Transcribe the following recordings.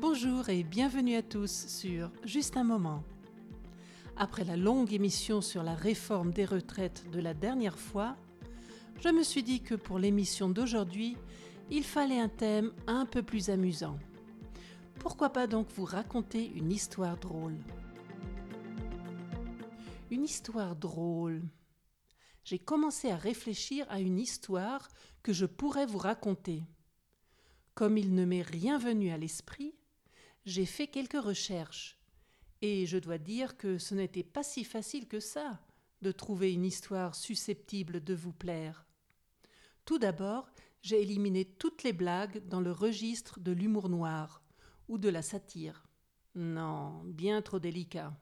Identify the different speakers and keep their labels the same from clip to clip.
Speaker 1: Bonjour et bienvenue à tous sur Juste un moment. Après la longue émission sur la réforme des retraites de la dernière fois, je me suis dit que pour l'émission d'aujourd'hui, il fallait un thème un peu plus amusant. Pourquoi pas donc vous raconter une histoire drôle? Une histoire drôle. J'ai commencé à réfléchir à une histoire que je pourrais vous raconter. Comme il ne m'est rien venu à l'esprit, j'ai fait quelques recherches, et je dois dire que ce n'était pas si facile que ça de trouver une histoire susceptible de vous plaire. Tout d'abord, j'ai éliminé toutes les blagues dans le registre de l'humour noir ou de la satire. Non, bien trop délicat.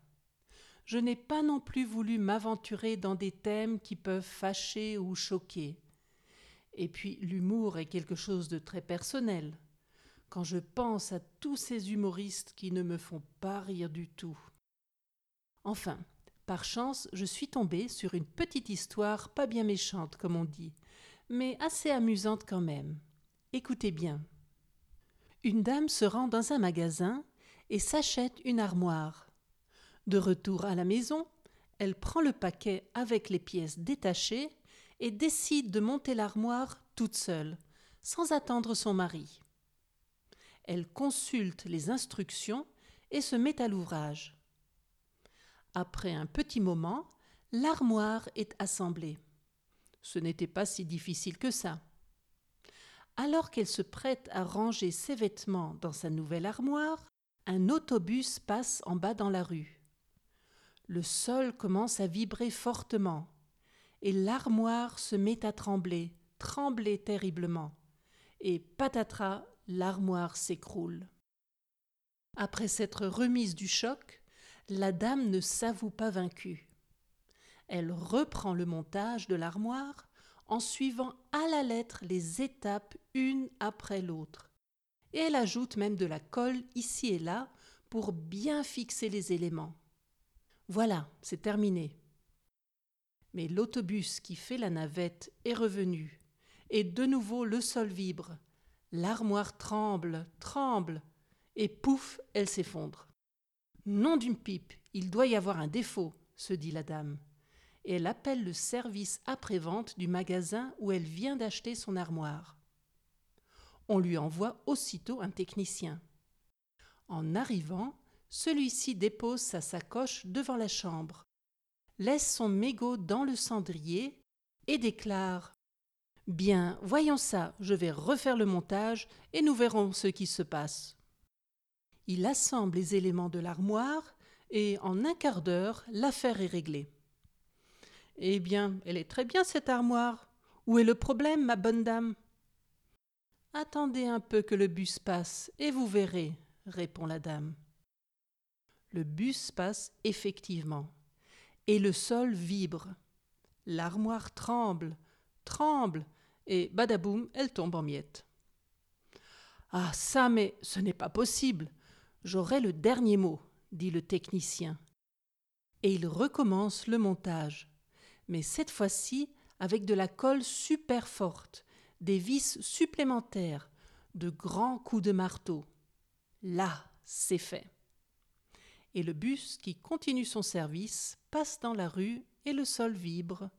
Speaker 1: Je n'ai pas non plus voulu m'aventurer dans des thèmes qui peuvent fâcher ou choquer. Et puis l'humour est quelque chose de très personnel. Quand je pense à tous ces humoristes qui ne me font pas rire du tout. Enfin, par chance, je suis tombée sur une petite histoire pas bien méchante, comme on dit, mais assez amusante quand même. Écoutez bien. Une dame se rend dans un magasin et s'achète une armoire. De retour à la maison, elle prend le paquet avec les pièces détachées et décide de monter l'armoire toute seule, sans attendre son mari. Elle consulte les instructions et se met à l'ouvrage. Après un petit moment, l'armoire est assemblée. Ce n'était pas si difficile que ça. Alors qu'elle se prête à ranger ses vêtements dans sa nouvelle armoire, un autobus passe en bas dans la rue. Le sol commence à vibrer fortement et l'armoire se met à trembler, trembler terriblement. Et patatras, l'armoire s'écroule. Après s'être remise du choc, la dame ne s'avoue pas vaincue. Elle reprend le montage de l'armoire en suivant à la lettre les étapes une après l'autre. Et elle ajoute même de la colle ici et là pour bien fixer les éléments. Voilà, c'est terminé. Mais l'autobus qui fait la navette est revenu, et de nouveau le sol vibre. L'armoire tremble, tremble, et pouf, elle s'effondre. Nom d'une pipe, il doit y avoir un défaut, se dit la dame. Et elle appelle le service après-vente du magasin où elle vient d'acheter son armoire. On lui envoie aussitôt un technicien. En arrivant, celui-ci dépose sa sacoche devant la chambre laisse son mégot dans le cendrier et déclare Bien, voyons ça, je vais refaire le montage et nous verrons ce qui se passe. Il assemble les éléments de l'armoire et en un quart d'heure, l'affaire est réglée. Eh bien, elle est très bien cette armoire. Où est le problème, ma bonne dame Attendez un peu que le bus passe et vous verrez, répond la dame. Le bus passe effectivement et le sol vibre. L'armoire tremble, tremble, et badaboum, elle tombe en miettes. Ah ça, mais ce n'est pas possible. J'aurai le dernier mot, dit le technicien. Et il recommence le montage, mais cette fois-ci avec de la colle super forte, des vis supplémentaires, de grands coups de marteau. Là, c'est fait et le bus qui continue son service passe dans la rue et le sol vibre.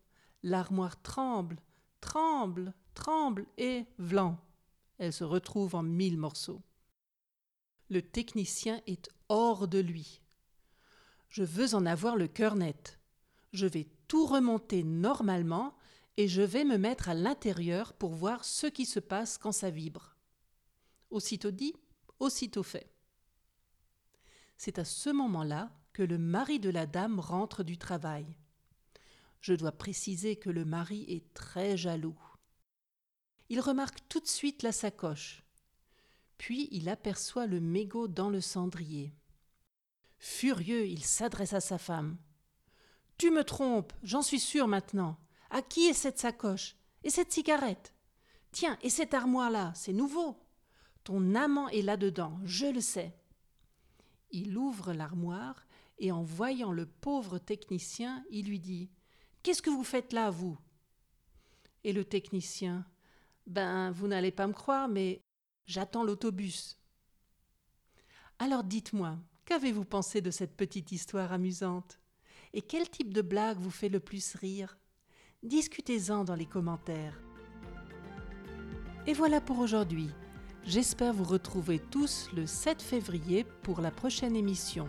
Speaker 1: L'armoire tremble, tremble, tremble et vlan. Elle se retrouve en mille morceaux. Le technicien est hors de lui. Je veux en avoir le cœur net. Je vais tout remonter normalement et je vais me mettre à l'intérieur pour voir ce qui se passe quand ça vibre. Aussitôt dit, aussitôt fait. C'est à ce moment-là que le mari de la dame rentre du travail. Je dois préciser que le mari est très jaloux. Il remarque tout de suite la sacoche. Puis il aperçoit le mégot dans le cendrier. Furieux, il s'adresse à sa femme. Tu me trompes, j'en suis sûr maintenant. À qui est cette sacoche? Et cette cigarette? Tiens, et cette armoire-là, c'est nouveau. Ton amant est là-dedans, je le sais. Il ouvre l'armoire et en voyant le pauvre technicien, il lui dit Qu'est-ce que vous faites là, vous? Et le technicien Ben, vous n'allez pas me croire, mais j'attends l'autobus. Alors dites-moi, qu'avez-vous pensé de cette petite histoire amusante? Et quel type de blague vous fait le plus rire? Discutez-en dans les commentaires. Et voilà pour aujourd'hui. J'espère vous retrouver tous le 7 février pour la prochaine émission.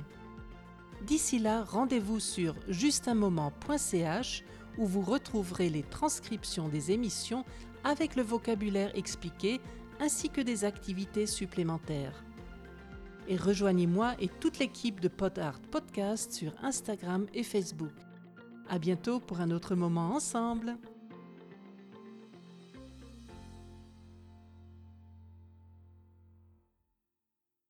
Speaker 1: D'ici là, rendez-vous sur justunmoment.ch où vous retrouverez les transcriptions des émissions avec le vocabulaire expliqué ainsi que des activités supplémentaires. Et rejoignez-moi et toute l'équipe de PodArt Podcast sur Instagram et Facebook. À bientôt pour un autre moment ensemble.